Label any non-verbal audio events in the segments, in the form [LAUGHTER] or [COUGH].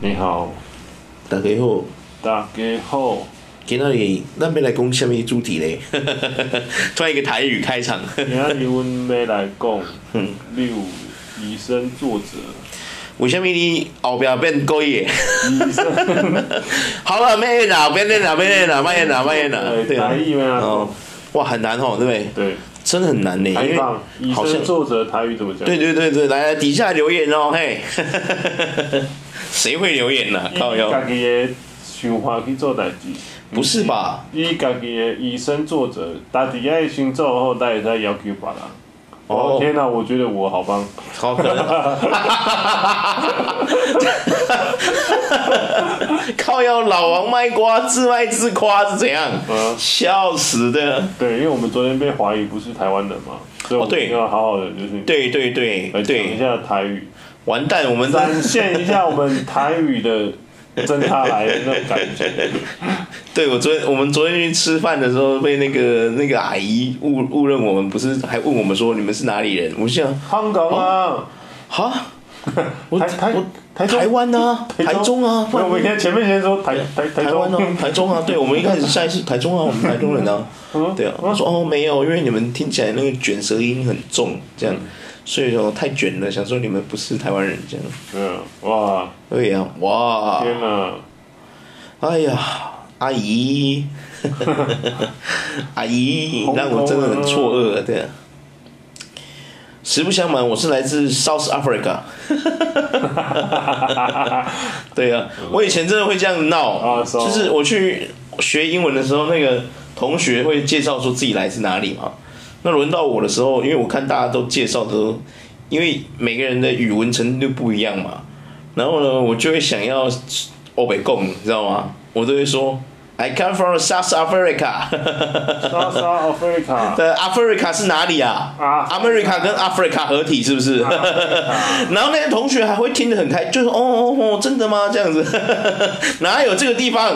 你好，大家好，大家好。今仔日咱要来讲什么主题咧？[LAUGHS] 突然一个台语开场。今仔日阮要来讲，你有以身作则。为什么你后壁变故意的？[LAUGHS] 好了，没演了，别演了，别演了，别演了，别演了。对，台语没有。哇，很难吼，对不对？对。真的很难呢，因为以身作则台语怎么讲？对对对对，来底下留言哦，嘿。[LAUGHS] [LAUGHS] 谁会留言呢？靠腰。家己的想法去做代志。不是吧？以家己的以身作则，家己爱先做好，大家再要求别人。哦天哪，我觉得我好棒。好可爱。[LAUGHS] 靠要老王卖瓜，自卖自夸是怎样？嗯。笑死的。对，因为我们昨天被怀疑不是台湾人嘛，所以我们要好好的就是。对对对。来讲一下台语。完蛋，我们展现一下我们台语的。真他来的那种感觉。[LAUGHS] 对，我昨天我们昨天去吃饭的时候，被那个那个阿姨误误认我们不是，还问我们说，你们是哪里人？我想香港啊，哈，[LAUGHS] 我台台台台湾啊，台中啊。我们先前面先说台台台湾啊，台中啊。对，我们一开始下意识台中啊，我们台中人啊。对啊，他说哦没有，因为你们听起来那个卷舌音很重，这样。所以说太卷了，想说你们不是台湾人这样。嗯，哇，对呀，哇，天哪，哎呀，阿姨，[LAUGHS] 阿姨，让我真的很错愕，对啊。实不相瞒，我是来自 South Africa。[LAUGHS] 对啊，我以前真的会这样闹，就是我去学英文的时候，那个同学会介绍说自己来自哪里嘛。那轮到我的时候，因为我看大家都介绍都，因为每个人的语文程度不一样嘛，然后呢，我就会想要欧北共，你知道吗？我都会说。I come from South Africa. South Africa. [LAUGHS] 对，Africa 是哪里啊啊？America 跟 Africa 合体是不是？[LAUGHS] 然后那些同学还会听得很开，就是哦哦哦，真的吗？这样子，[LAUGHS] 哪有这个地方？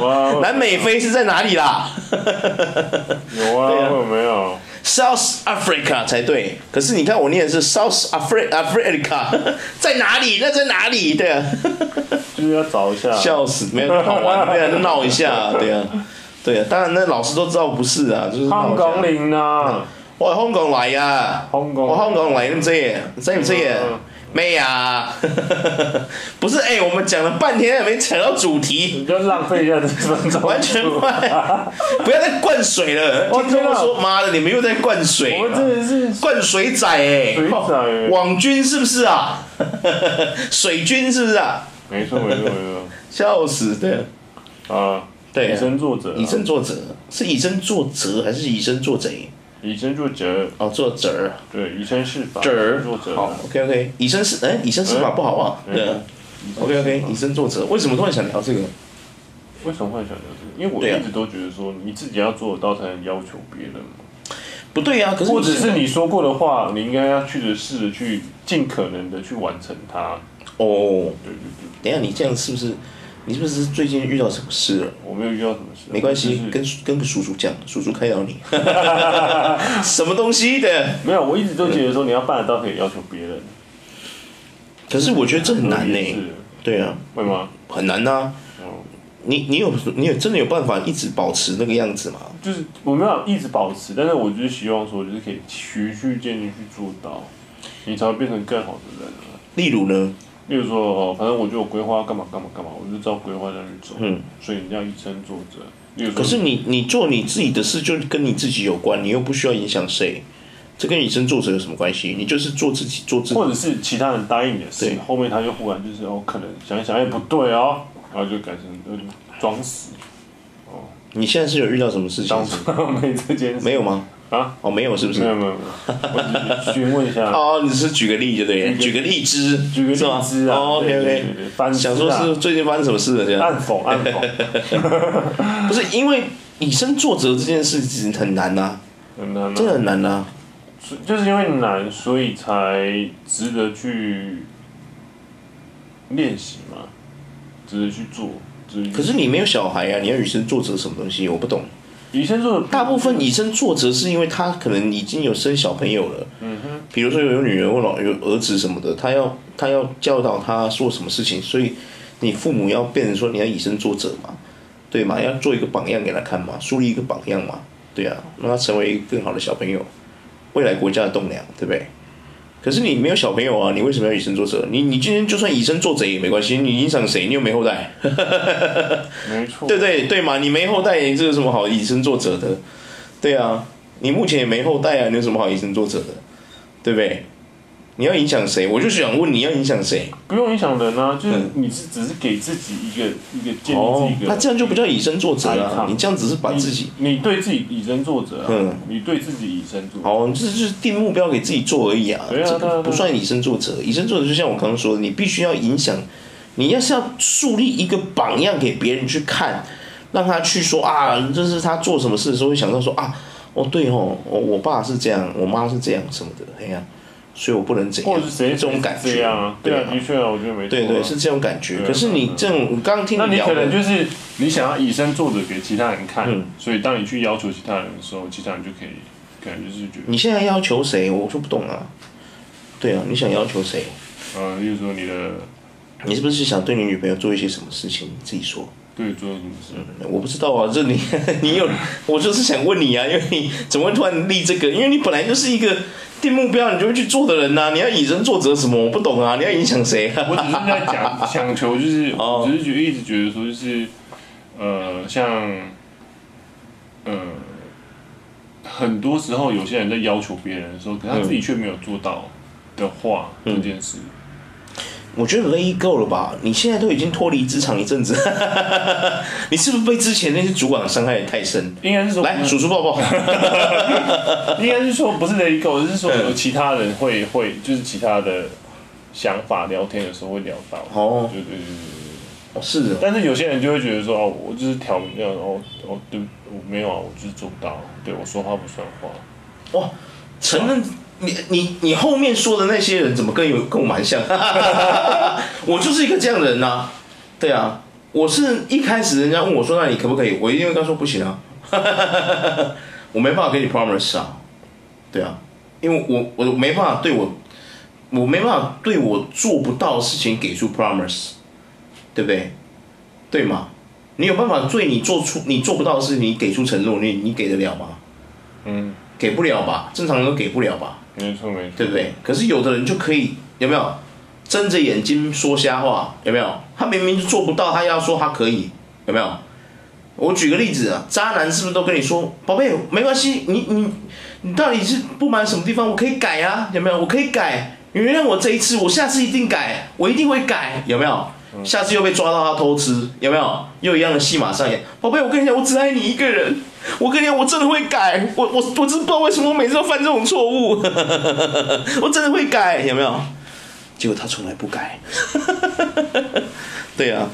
有啊。南美非是在哪里啦？有啊，有没有？South Africa 才对，可是你看我念的是 South Africa Africa [LAUGHS] 在哪里？那在哪里？对啊，[LAUGHS] 就是要找一下，笑死，没有好玩，对啊，闹一下，对啊，对啊，当然那老师都知道不是啊，就是香港人啊，我系香港来啊，香港我香港来，你知嘅，知唔知嘅？没呀，[LAUGHS] 不是哎、欸，我们讲了半天也没扯到主题，你就浪费一下这分钟，完全快，不要再灌水了。听众说妈的，你们又在灌水，我真的是灌水仔哎、欸，水仔、欸，网军是不是啊？[LAUGHS] 水军是不是啊？没错没错没错，笑死对。啊，对，以身作则，以身作则。是以身作则还是以身作贼？以身作则哦，作则对，以身试法，则作则。好，OK OK，以身试哎，以身试法不好啊，对，OK OK，以身作则，为什么突然想聊这个？为什么会想聊这个？因为我一直都觉得说，你自己要做得到才能要求别人嘛。不对呀，可是或者是你说过的话，你应该要去的试着去尽可能的去完成它。哦，对对对，等下你这样是不是？你是不是最近遇到什么事了？我没有遇到什么事。没关系，跟跟个叔叔讲，叔叔开导你。[LAUGHS] 什么东西的？没有，我一直都觉得说你要办得到可以要求别人。可是我觉得这很难呢。对啊。为什么？很难呐。你你有你有真的有办法一直保持那个样子吗？就是我没有一直保持，但是我就是希望说，就是可以循序渐进去做到，你才会变成更好的人。例如呢？例如说哦，反正我就有规划干嘛干嘛干嘛，我就照规划这样去走。嗯，所以你要以身作则。可是你你做你自己的事，就跟你自己有关，你又不需要影响谁，这跟以身作则有什么关系？你就是做自己，做自己。或者是其他人答应你的事，后面他就忽然就是哦，可能想一想，哎，不对哦，然后就改成装死。哦，你现在是有遇到什么事情？没这件事，没有吗？啊，哦，没有，是不是？没有，没有，没有。我询问一下。[LAUGHS] 哦，你是举个例就对，举个例子，举个例子啊。哦，OK OK。想说是最近发生什么事了？这样。暗讽，[LAUGHS] 暗讽。不是因为以身作则这件事情很难呐，很难，真的很难呐。就是因为难，所以才值得去练习嘛，值得去做。可是你没有小孩啊，你要以身作则什么东西？我不懂。以身作则，大部分以身作则是因为他可能已经有生小朋友了。嗯哼，比如说有女儿或老有儿子什么的，他要他要教导他做什么事情，所以你父母要变成说你要以身作则嘛，对嘛？要做一个榜样给他看嘛，树立一个榜样嘛，对啊，让他成为更好的小朋友，未来国家的栋梁，对不对？可是你没有小朋友啊，你为什么要以身作则？你你今天就算以身作则也没关系，你影响谁？你又没后代，[LAUGHS] 没错，对对对嘛，你没后代，这有什么好以身作则的？对啊，你目前也没后代啊，你有什么好以身作则的？对不对？你要影响谁？我就是想问你要影响谁？不用影响人啊，就是你是只是给自己一个一个建立一个，那这样就不叫以身作则啊！你这样只是把自己，你对自己以身作则啊！嗯，你对自己以身作则。哦，这就是定目标给自己做而已啊！这个不算以身作则。以身作则就像我刚刚说的，你必须要影响，你要是要树立一个榜样给别人去看，让他去说啊，这是他做什么事的时候会想到说啊，哦对哦，我我爸是这样，我妈是这样什么的，哎呀。所以我不能怎样，或者是谁这种感觉啊？对啊，的确啊，我觉得没错。对对，是这种感觉。可是你这种，我刚刚听你聊，那你可能就是你想要以身作则给其他人看，所以当你去要求其他人的时候，其他人就可以，可能就是觉得你现在要求谁？我就不懂啊。对啊，你想要求谁？呃，例如说你的，你是不是想对你女朋友做一些什么事情？你自己说。对，做什么事？我不知道啊，这你 [LAUGHS] 你有，我就是想问你啊，因为你怎么会突然立这个？因为你本来就是一个。定目标，你就会去做的人呐、啊。你要以身作则什么？我不懂啊。你要影响谁？啊我只是在讲，想求就是，[LAUGHS] 我只是觉得一直觉得说就是，呃，像，呃，很多时候有些人在要求别人的时候，可他自己却没有做到的话，嗯、这件事。我觉得 let go 了吧？你现在都已经脱离职场一阵子，你是不是被之前那些主管伤害得太深？应该是说，来，叔叔抱抱。[LAUGHS] 应该是说不是 let go，是说有其他人会会就是其他的想法聊天的时候会聊到。哦，对对对对哦，是的。但是有些人就会觉得说哦，我就是挑要哦哦，对，我没有啊，我就是做不到，对我说话不算话。哇，承认。你你你后面说的那些人怎么跟有跟我蛮像？[LAUGHS] 我就是一个这样的人呐、啊，对啊，我是一开始人家问我说，那你可不可以？我一定会跟他说不行啊，[LAUGHS] 我没办法给你 promise 啊，对啊，因为我我没办法对我我没办法对我做不到的事情给出 promise，对不对？对吗？你有办法对你做出你做不到的事情你给出承诺，你你给得了吗？嗯，给不了吧？正常人都给不了吧？没错没错，对不对？可是有的人就可以有没有睁着眼睛说瞎话？有没有？他明明就做不到，他要说他可以，有没有？我举个例子啊，渣男是不是都跟你说，宝贝，没关系，你你你到底是不满什么地方？我可以改啊，有没有？我可以改，你原谅我这一次，我下次一定改，我一定会改，有没有？下次又被抓到他偷吃，有没有？又一样的戏码上演。宝贝，我跟你讲，我只爱你一个人。我跟你讲，我真的会改。我我我真不知道为什么我每次都犯这种错误。我真的会改，有没有？结果他从来不改。[LAUGHS] 对啊，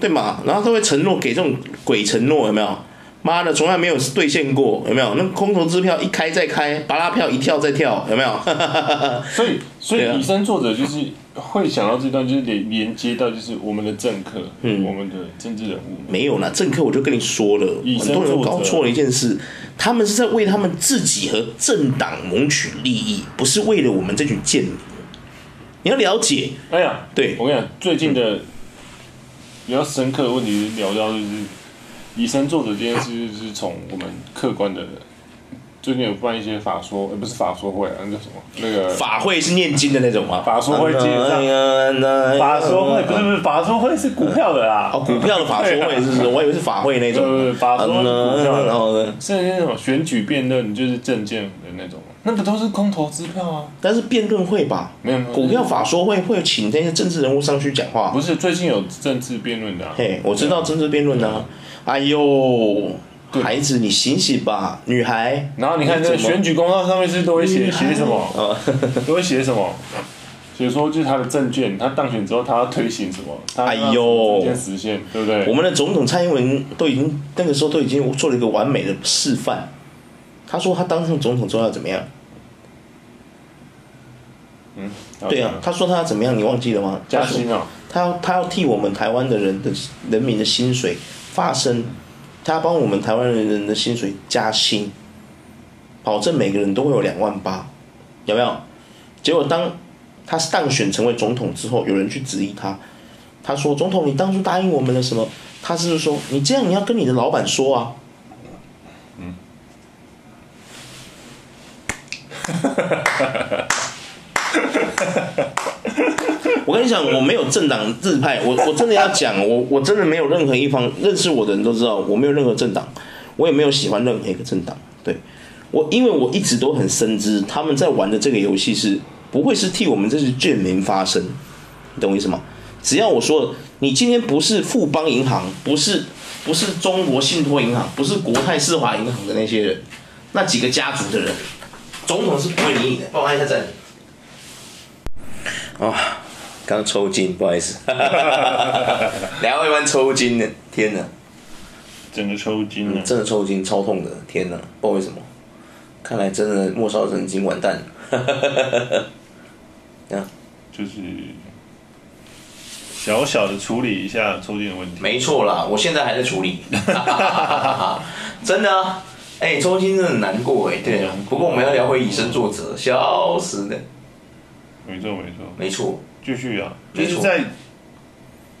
对嘛？然后他会承诺给这种鬼承诺，有没有？妈的，从来没有兑现过，有没有？那空头支票一开再开，巴拉票一跳再跳，有没有？[LAUGHS] 所以，所以以身作则就是会想到这段，就是连连接到就是我们的政客，嗯，我们的政治人物。没有啦，政客我就跟你说了，很多人搞错了一件事，他们是在为他们自己和政党谋取利益，不是为了我们这群贱民。你要了解。哎呀，对，我跟你讲，最近的比较深刻的问题是聊到就是。以身作则这件事，是从我们客观的，最近有办一些法说，呃，不是法说会啊，那叫什么？那个法会是念经的那种吗？法说会接上，法说会不是不是法说会是股票的啦，哦，股票的法说会是不是？我以为是法会那种。法说票，然后呢，甚至那种选举辩论就是政见的那种，那不都是空头支票啊？但是辩论会吧？没有，股票法说会会请那些政治人物上去讲话。不是，最近有政治辩论的。嘿，我知道政治辩论啊。哎呦，孩子，你醒醒吧，女孩。然后你看，这选举公告上面是都会写写什么？[LAUGHS] 都会写什么？写说就是他的政见，他当选之后他要推行什么？哎呦，先实现，对不对？我们的总统蔡英文都已经那个时候都已经做了一个完美的示范。他说他当上总统之后要怎么样？嗯，对啊，他说他要怎么样？你忘记了吗？加薪啊！他要他要替我们台湾的人的人民的薪水。发声，他帮我们台湾人的薪水加薪，保证每个人都会有两万八，有没有？结果当他当选成为总统之后，有人去质疑他，他说：“总统，你当初答应我们了什么？”他是不是说：“你这样你要跟你的老板说啊。”嗯。我跟你讲，我没有政党自派，我我真的要讲，我我真的没有任何一方认识我的人都知道，我没有任何政党，我也没有喜欢任何一个政党。对，我因为我一直都很深知他们在玩的这个游戏是不会是替我们这些贱民发声，你懂我意思吗？只要我说你今天不是富邦银行，不是不是中国信托银行，不是国泰世华银行的那些人，那几个家族的人，总统是不会理你的。帮我按一下暂停。啊、哦，刚抽筋，不好意思。[LAUGHS] 两位弯抽筋的，天哪！整个抽筋了、嗯，真的抽筋，超痛的，天哪！不知道为什么，看来真的末梢神经完蛋了。[LAUGHS] 啊，就是小小的处理一下抽筋的问题。没错啦，我现在还在处理。[LAUGHS] 真的、啊，哎、欸，抽筋真的很难过哎。对啊，不过我们要聊回以身作则，笑死的。没错，没错，没错，继续啊，就是在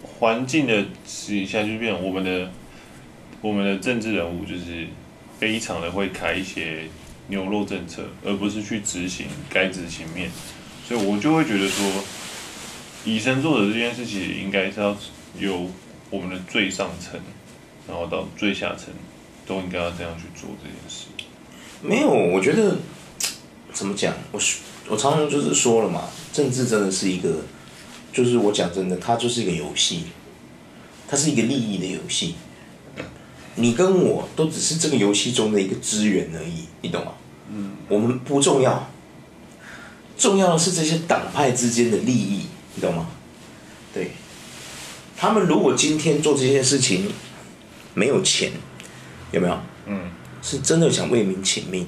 环境的指引下，就变我们的我们的政治人物就是非常的会开一些牛肉政策，而不是去执行该执行面，所以我就会觉得说，以身作则这件事情应该是要由我们的最上层，然后到最下层，都应该要这样去做这件事。没有，我觉得怎么讲，我。我常常就是说了嘛，政治真的是一个，就是我讲真的，它就是一个游戏，它是一个利益的游戏。你跟我都只是这个游戏中的一个资源而已，你懂吗？嗯。我们不重要，重要的是这些党派之间的利益，你懂吗？对。他们如果今天做这件事情没有钱，有没有？嗯。是真的想为民请命，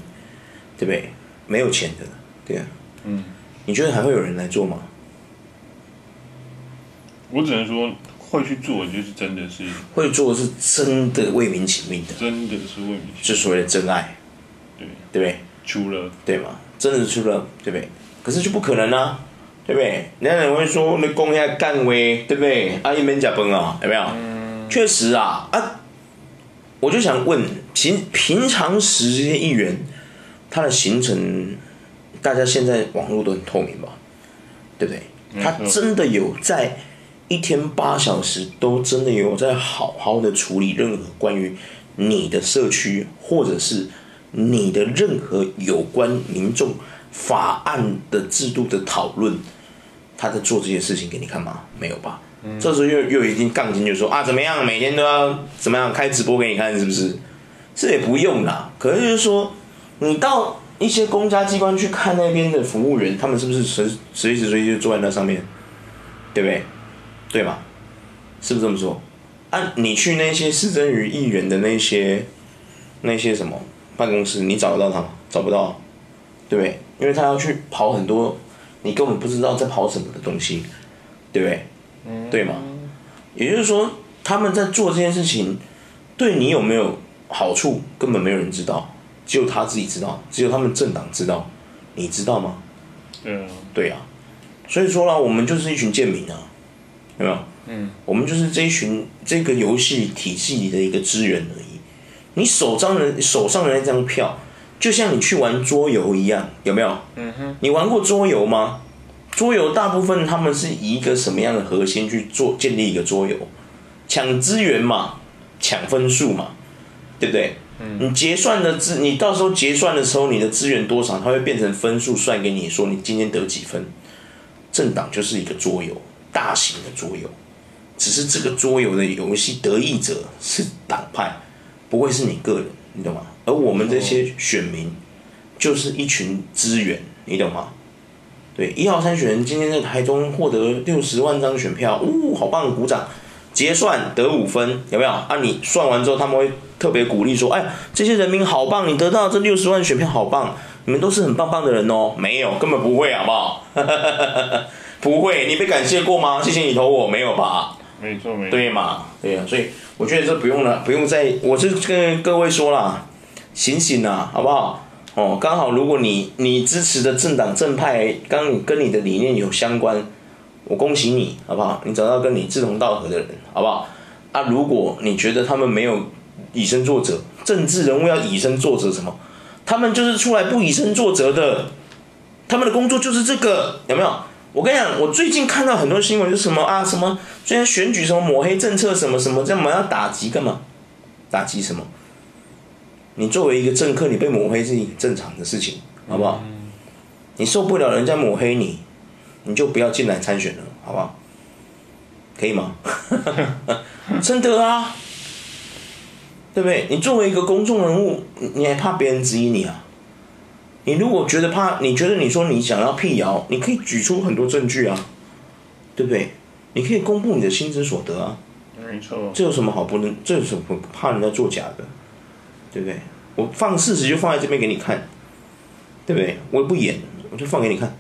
对不对？没有钱的，对啊。嗯，你觉得还会有人来做吗？我只能说会去做，就是真的是会做，是真的为民请命的，真的是为民，就所谓的真爱，对对不对？出了对吗？真的是出了，对不对？可是就不可能啊，对不对？人家会说那公下干威，对不对？阿姨们假崩啊，有没有？嗯，确实啊啊！我就想问平平常时这些议员，他的行程。大家现在网络都很透明吧，对不对？他真的有在一天八小时都真的有在好好的处理任何关于你的社区或者是你的任何有关民众法案的制度的讨论，他在做这些事情给你看吗？没有吧？嗯、这时候又又一定杠精，就说啊，怎么样，每天都要怎么样开直播给你看，是不是？这也不用啦。可是就是说，你到。一些公家机关去看那边的服务员，他们是不是随随时随地就坐在那上面，对不对？对吧？是不是这么说？啊，你去那些事政于议员的那些那些什么办公室，你找得到他吗？找不到，对不对？因为他要去跑很多你根本不知道在跑什么的东西，对不对？嗯，对吗？也就是说，他们在做这件事情，对你有没有好处，根本没有人知道。只有他自己知道，只有他们政党知道，你知道吗？嗯，对啊，所以说啦，我们就是一群贱民啊，有没有？嗯，我们就是这一群这个游戏体系里的一个资源而已。你手上的手上的那张票，就像你去玩桌游一样，有没有？嗯哼，你玩过桌游吗？桌游大部分他们是以一个什么样的核心去做建立一个桌游？抢资源嘛，抢分数嘛，对不对？嗯你结算的资，你到时候结算的时候，你的资源多少，它会变成分数算给你，说你今天得几分。政党就是一个桌游，大型的桌游，只是这个桌游的游戏得益者是党派，不会是你个人，你懂吗？而我们这些选民就是一群资源，你懂吗？对，一号参选人今天在台中获得六十万张选票，呜，好棒，鼓掌。结算得五分，有没有？啊，你算完之后，他们会特别鼓励说：“哎，这些人民好棒，你得到这六十万选票好棒，你们都是很棒棒的人哦。”没有，根本不会，好不好？[LAUGHS] 不会，你被感谢过吗？谢谢你投我，没有吧？没错没错。对嘛？对呀、啊，所以我觉得这不用了，不用再，我是跟各位说啦，醒醒啦，好不好？哦，刚好如果你你支持的政党正派，刚你跟你的理念有相关，我恭喜你，好不好？你找到跟你志同道合的人，好不好？啊，如果你觉得他们没有以身作则，政治人物要以身作则什么？他们就是出来不以身作则的，他们的工作就是这个，有没有？我跟你讲，我最近看到很多新闻，就是什么啊，什么最近选举什么抹黑政策什么什么，这样嘛要打击干嘛？打击什么？你作为一个政客，你被抹黑是一正常的事情，好不好？你受不了人家抹黑你，你就不要进来参选了，好不好？可以吗？[LAUGHS] 真的啊，对不对？你作为一个公众人物，你还怕别人质疑你啊？你如果觉得怕，你觉得你说你想要辟谣，你可以举出很多证据啊，对不对？你可以公布你的薪资所得啊，没错。这有什么好不能？这有什么怕人家作假的？对不对？我放事实就放在这边给你看，对不对？我也不演，我就放给你看。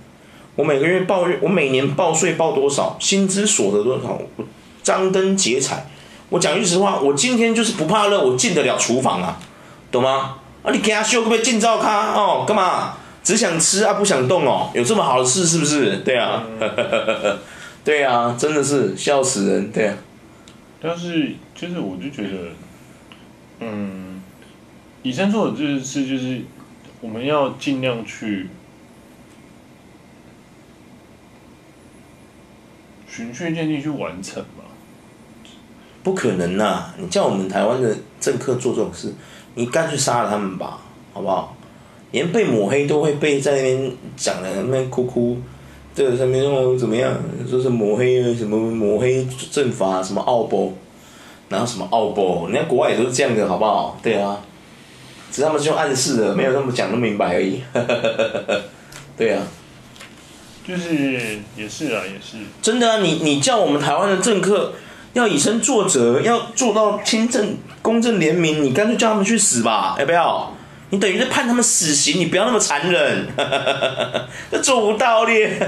我每个月报，我每年报税报多少，薪资所得多少，我张灯结彩。我讲句实话，我今天就是不怕热，我进得了厨房啊，懂吗？啊，你给他修个被进灶咖哦，干嘛？只想吃啊，不想动哦，有这么好的事是不是？对啊，嗯、[LAUGHS] 对啊，真的是笑死人，对啊。但是就是我就觉得，嗯，以上做的就是就是我们要尽量去循序渐进去完成嘛。不可能呐、啊！你叫我们台湾的政客做这种事。你干脆杀了他们吧，好不好？连被抹黑都会被在那边讲的那边哭哭，这个上面说怎么样？说是抹黑什么抹黑政法什么奥博，然后什么奥博，人家国外也都是这样的，好不好？对啊，只是他们是用暗示的，没有那么讲那么明白而已。[LAUGHS] 对啊，就是也是啊，也是真的啊！你你叫我们台湾的政客。要以身作则，要做到清正、公正、廉明。你干脆叫他们去死吧，要不要？你等于是判他们死刑，你不要那么残忍，[LAUGHS] 这做不到咧。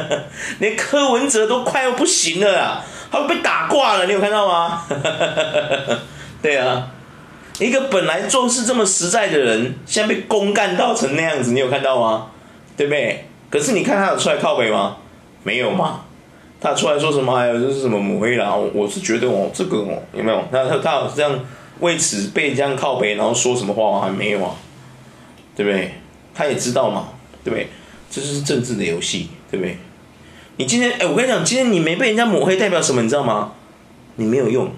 [LAUGHS] 连柯文哲都快要不行了，他被打挂了，你有看到吗？[LAUGHS] 对啊，一个本来做事这么实在的人，现在被公干到成那样子，你有看到吗？对不对？可是你看他有出来靠北吗？没有吗？他出来说什么？还有就是什么抹黑啦？我是觉得哦，这个哦，有没有？他他他有这样为此被这样靠北，然后说什么话吗？还没有啊？对不对？他也知道嘛？对不对？这就是政治的游戏，对不对？你今天哎，我跟你讲，今天你没被人家抹黑，代表什么？你知道吗？你没有用，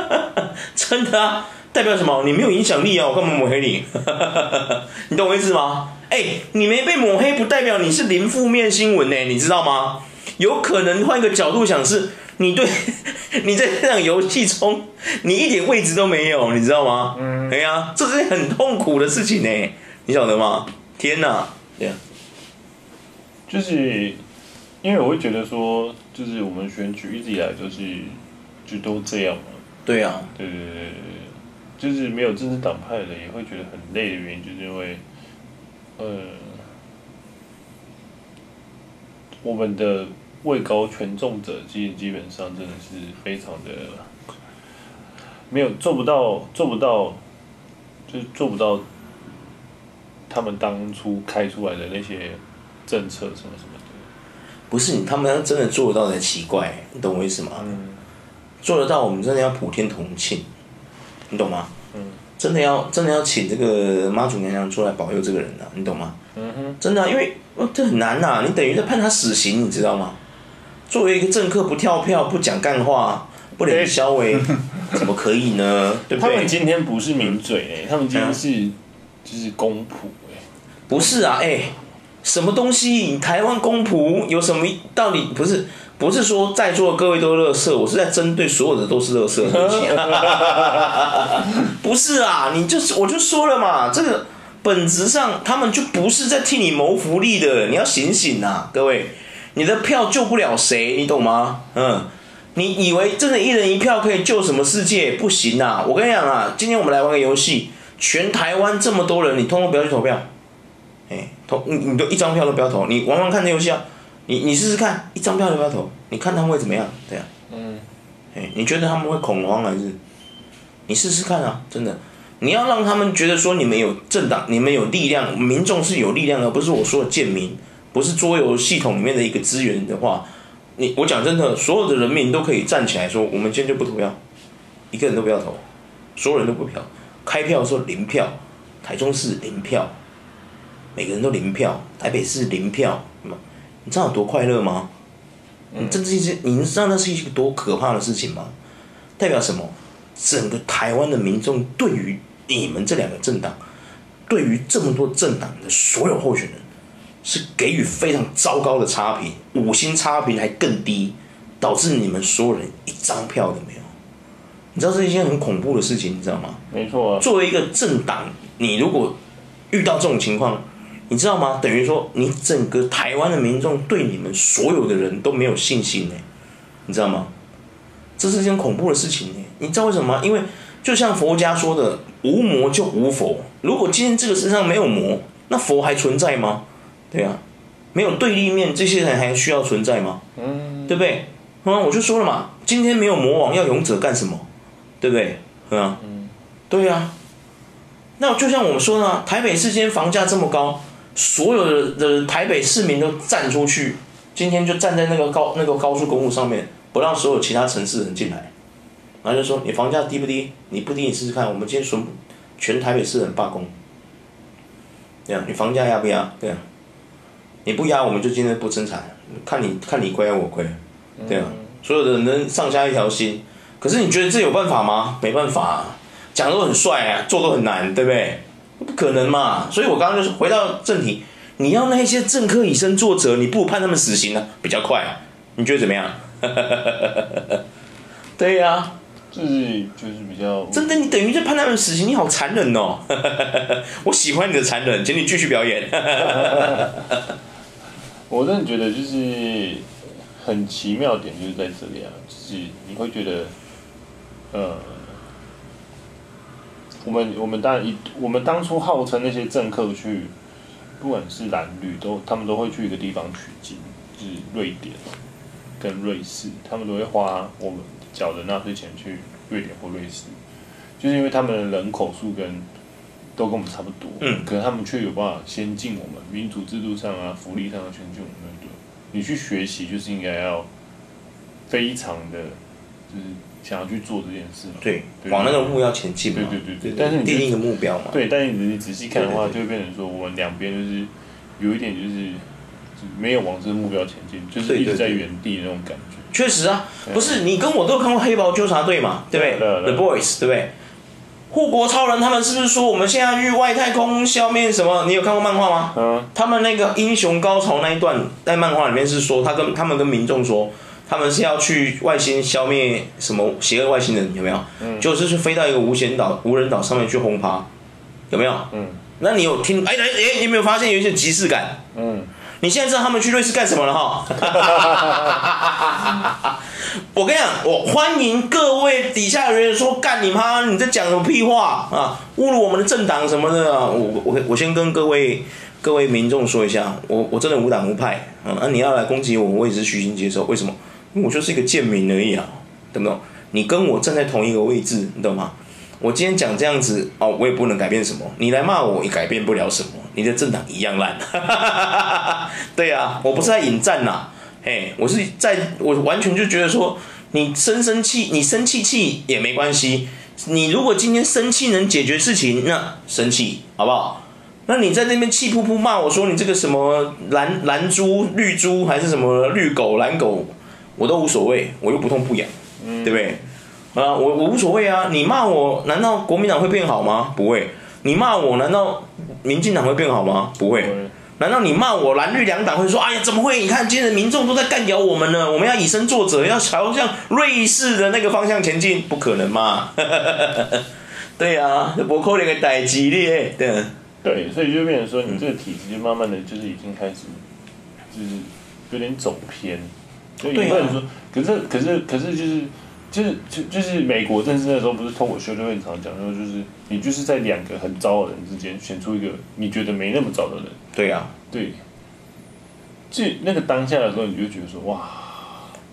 [LAUGHS] 真的啊！代表什么？你没有影响力啊！我干嘛抹黑你？[LAUGHS] 你懂我意思吗？哎，你没被抹黑，不代表你是零负面新闻呢，你知道吗？有可能换一个角度想，是你对 [LAUGHS] 你在这场游戏中，你一点位置都没有，你知道吗？嗯，对呀，这是很痛苦的事情呢，你晓得吗？天哪，对呀，就是因为我会觉得说，就是我们选举一直以来就是就都这样嘛。对呀，对对对对，就是没有政治党派的也会觉得很累的原因，就是因为，呃，我们的。位高权重者，基基本上真的是非常的没有做不到，做不到，就是做不到他们当初开出来的那些政策什么什么的。不是你，他们要真的做得到才奇怪，你懂我意思吗？嗯。做得到，我们真的要普天同庆，你懂吗？嗯。真的要真的要请这个妈祖娘娘出来保佑这个人啊，你懂吗？嗯哼。真的啊，因为这很难呐，你等于在判他死刑，你知道吗？作为一个政客，不跳票，不讲干话，不脸消微，[LAUGHS] 怎么可以呢？对不对？他们今天不是名嘴哎，他们今天是、嗯、就是公仆哎，不是啊哎，什么东西？台湾公仆有什么道理？不是不是说在座的各位都是垃圾，我是在针对所有的都是垃圾。[LAUGHS] 不是啊，你就是我就说了嘛，这个本质上他们就不是在替你谋福利的，你要醒醒啊，各位。你的票救不了谁，你懂吗？嗯，你以为真的一人一票可以救什么世界？不行啊！我跟你讲啊，今天我们来玩个游戏，全台湾这么多人，你通通不要去投票，哎，投你你都一张票都不要投，你玩玩看这游戏啊，你你试试看，一张票都不要投，你看他们会怎么样？对啊，嗯，哎，你觉得他们会恐慌还是？你试试看啊，真的，你要让他们觉得说你们有政党，你们有力量，民众是有力量的，不是我说的贱民，不是桌游系统里面的一个资源的话，你我讲真的，所有的人民都可以站起来说，我们今天就不投票，一个人都不要投，所有人都不票，开票的时候零票，台中市零票，每个人都零票，台北市零票，你知道有多快乐吗？你这是一件，你知道那是一个多可怕的事情吗？代表什么？整个台湾的民众对于你们这两个政党，对于这么多政党的所有候选人，是给予非常糟糕的差评，五星差评还更低，导致你们所有人一张票都没有。你知道这是一件很恐怖的事情，你知道吗？没错啊。作为一个政党，你如果遇到这种情况，你知道吗？等于说你整个台湾的民众对你们所有的人都没有信心呢，你知道吗？这是一件恐怖的事情呢。你知道为什么吗？因为就像佛家说的，无魔就无佛。如果今天这个世上没有魔，那佛还存在吗？对啊，没有对立面，这些人还需要存在吗？嗯，对不对？嗯，我就说了嘛，今天没有魔王，要勇者干什么？对不对？嗯，对啊。那就像我们说呢，台北市今天房价这么高，所有的台北市民都站出去，今天就站在那个高那个高速公路上面，不让所有其他城市人进来。然后就说你房价低不低？你不低，你试试看。我们今天全全台北市人罢工，对啊，你房价压不压？对啊，你不压，我们就今天不生产。看你看你亏还是我亏？对啊，所有的人能上下一条心。可是你觉得这有办法吗？没办法，啊讲都很帅啊，做都很难，对不对？不可能嘛。所以我刚刚就是回到正题，你要那些政客以身作则，你不如判他们死刑呢，比较快。啊你觉得怎么样？[LAUGHS] 对呀、啊。就是就是比较真的，你等于在判他们死刑，你好残忍哦！[LAUGHS] 我喜欢你的残忍，请你继续表演。[LAUGHS] 我真的觉得就是很奇妙点，就是在这里啊，就是你会觉得，呃，我们我们当然一我们当初号称那些政客去，不管是蓝绿都，他们都会去一个地方取经，就是瑞典跟瑞士，他们都会花我们。缴的纳税钱去瑞典或瑞士，就是因为他们的人口数跟都跟我们差不多，嗯，可是他们却有办法先进我们民主制度上啊、福利上啊，先进我们对。你去学习就是应该要非常的，就是想要去做这件事嘛，对，往那个目标前进嘛，对对对对。但是你定一个目标嘛，对，但是你仔细看的话，就会变成说我们两边就是有一点就是没有往这个目标前进，就是一直在原地那种感觉。确实啊，不是你跟我都有看过《黑袍纠察队》嘛，对不对，？The Boys，对不对？护国超人他们是不是说我们现在去外太空消灭什么？你有看过漫画吗？嗯。他们那个英雄高潮那一段在漫画里面是说，他跟他们跟民众说，他们是要去外星消灭什么邪恶外星人，有没有？嗯。就是去飞到一个无险岛、无人岛上面去轰趴，有没有？嗯。那你有听？哎哎哎，你有没有发现有一些即视感？嗯。你现在知道他们去瑞士干什么了哈？[LAUGHS] 我跟你讲，我欢迎各位底下的人说干你妈！你在讲什么屁话啊？侮辱我们的政党什么的啊！我我我先跟各位各位民众说一下，我我真的无党无派啊！那你要来攻击我，我也是虚心接受。为什么？我就是一个贱民而已啊，懂不懂？你跟我站在同一个位置，你懂吗？我今天讲这样子哦，我也不能改变什么。你来骂我，也改变不了什么。你的政党一样烂，[LAUGHS] 对啊，我不是在引战呐，嘿，我是在，我完全就觉得说，你生生气，你生气气也没关系，你如果今天生气能解决事情，那生气好不好？那你在那边气噗噗骂我说你这个什么蓝蓝猪绿猪还是什么绿狗蓝狗，我都无所谓，我又不痛不痒，嗯对不对？啊，我我无所谓啊，你骂我，难道国民党会变好吗？不会。你骂我，难道民进党会变好吗？不会。难道你骂我蓝绿两党会说：“哎呀，怎么会？你看今天的民众都在干掉我们呢？我们要以身作则，要朝向瑞士的那个方向前进。”不可能嘛？[LAUGHS] 对啊，不可能个代志咧。对。对，所以就变成说，你这个体制就慢慢的就是已经开始，就是有点走偏。所以有人说，可是可是可是就是。就是就就是美国政治的时候，不是脱口秀就会常讲说，就是你就是在两个很糟的人之间选出一个你觉得没那么糟的人。对呀、啊，对。就那个当下的时候，你就觉得说哇，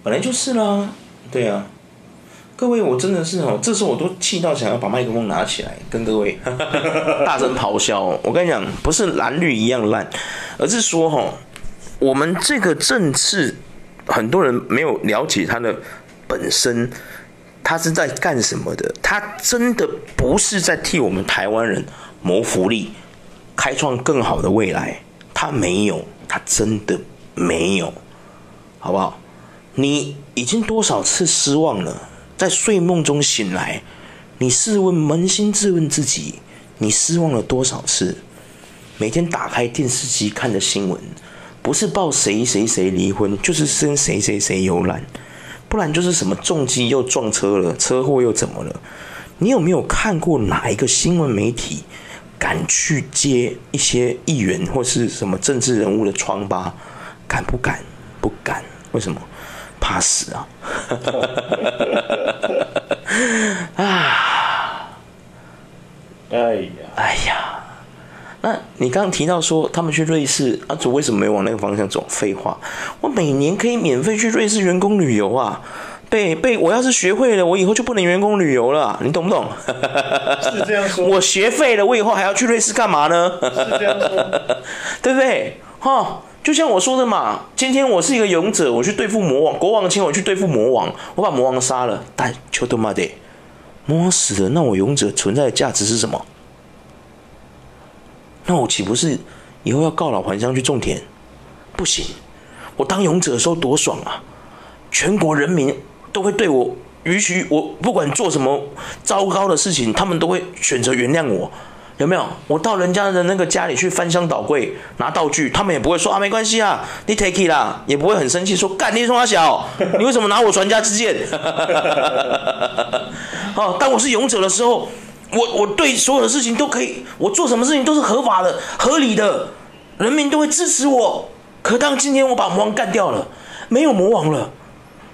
本来就是啦。对呀、啊。各位，我真的是哦，这时候我都气到想要把麦克风拿起来，跟各位 [LAUGHS] 大声咆哮。我跟你讲，不是蓝绿一样烂，而是说哈，我们这个政治，很多人没有了解它的本身，他是在干什么的？他真的不是在替我们台湾人谋福利，开创更好的未来。他没有，他真的没有，好不好？你已经多少次失望了？在睡梦中醒来，你试问扪心自问自己，你失望了多少次？每天打开电视机看的新闻，不是报谁谁谁离婚，就是生谁谁谁有难，不然就是什么重机又撞车了，车祸又怎么了？你有没有看过哪一个新闻媒体敢去接一些议员或是什么政治人物的疮疤？敢不敢？不敢。为什么？怕死啊！[LAUGHS] 啊！哎呀！哎呀！那你刚刚提到说他们去瑞士，阿祖为什么没往那个方向走？废话，我每年可以免费去瑞士员工旅游啊！被被，我要是学会了，我以后就不能员工旅游了，你懂不懂？是这样说。我学废了，我以后还要去瑞士干嘛呢？是这样说，对不对？哈。就像我说的嘛，今天我是一个勇者，我去对付魔王，国王请我去对付魔王，我把魔王杀了，但求他妈的，魔王死了，那我勇者存在的价值是什么？那我岂不是以后要告老还乡去种田？不行，我当勇者的时候多爽啊！全国人民都会对我允许我不管做什么糟糕的事情，他们都会选择原谅我。有没有？我到人家的那个家里去翻箱倒柜拿道具，他们也不会说啊，没关系啊，你 take it 啦，也不会很生气说干你从哪小，你为什么拿我传家之剑？[LAUGHS] 哦，当我是勇者的时候，我我对所有的事情都可以，我做什么事情都是合法的、合理的，人民都会支持我。可当今天我把魔王干掉了，没有魔王了，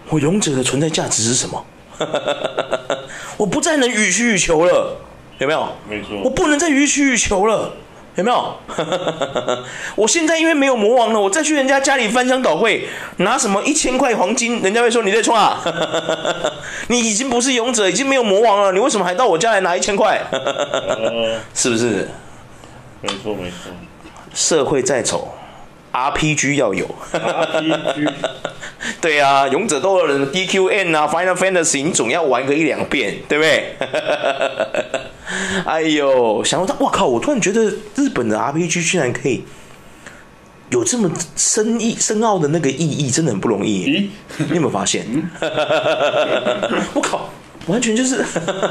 我勇者的存在价值是什么？[LAUGHS] 我不再能予取予求了。有没有？没错。我不能再予取予求了，有没有？[LAUGHS] 我现在因为没有魔王了，我再去人家家里翻箱倒柜拿什么一千块黄金，人家会说你在冲啊！[LAUGHS] 你已经不是勇者，已经没有魔王了，你为什么还到我家来拿一千块？[LAUGHS] 是不是？没错没错。社会再丑，RPG 要有。RPG。对啊，勇者斗恶人 DQN 啊，Final Fantasy 你总要玩个一两遍，对不对？哎呦，想到他，我靠！我突然觉得日本的 RPG 居然可以有这么深意、深奥的那个意义，真的很不容易。咦？你有没有发现？[LAUGHS] 我靠！完全就是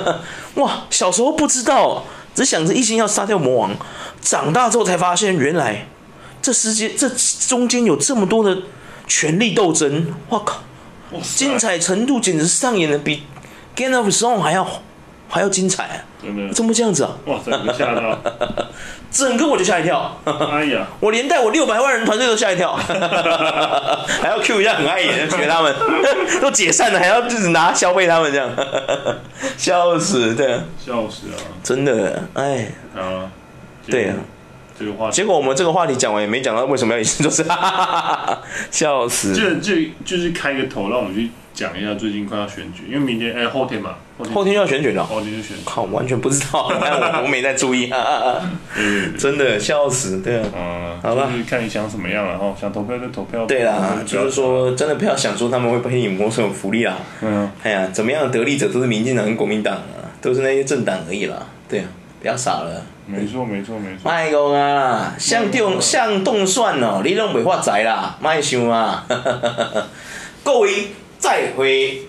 [LAUGHS] 哇！小时候不知道，只想着一心要杀掉魔王，长大之后才发现，原来这世界这中间有这么多的权力斗争。我靠！精彩程度简直上演的比 Game of Thrones 还要。还要精彩啊！真的？怎么这样子啊？哇，整个吓到，[LAUGHS] 整个我就吓一跳。哎呀，[LAUGHS] 我连带我六百万人团队都吓一跳，[LAUGHS] 还要 Q 一下很碍眼，学他们都解散了，还要就是拿消费他们这样，笑死，对，笑死啊！真的，哎，啊，对啊，这个话，结果我们这个话题讲完也没讲到为什么要一直都是，笑死，就就就是开个头让我们去。讲一下最近快要选举，因为明天哎、欸、后天嘛，后天，后天要选举了，后天就选。靠，完全不知道，[LAUGHS] 我我没在注意。啊，真的笑死，对啊，嗯，好吧，就是看你想怎么样了哈，想投票就投票。对啦，就是说真的不要想说他们会给你谋什么福利啊，嗯，哎呀，怎么样的得利者都是民进党跟国民党啊，都是那些政党而已啦，对啊，不要傻了，没错没错没错。卖讲啊，像动像动算哦，你拢袂发财啦，卖想啊，[LAUGHS] 各位。再会。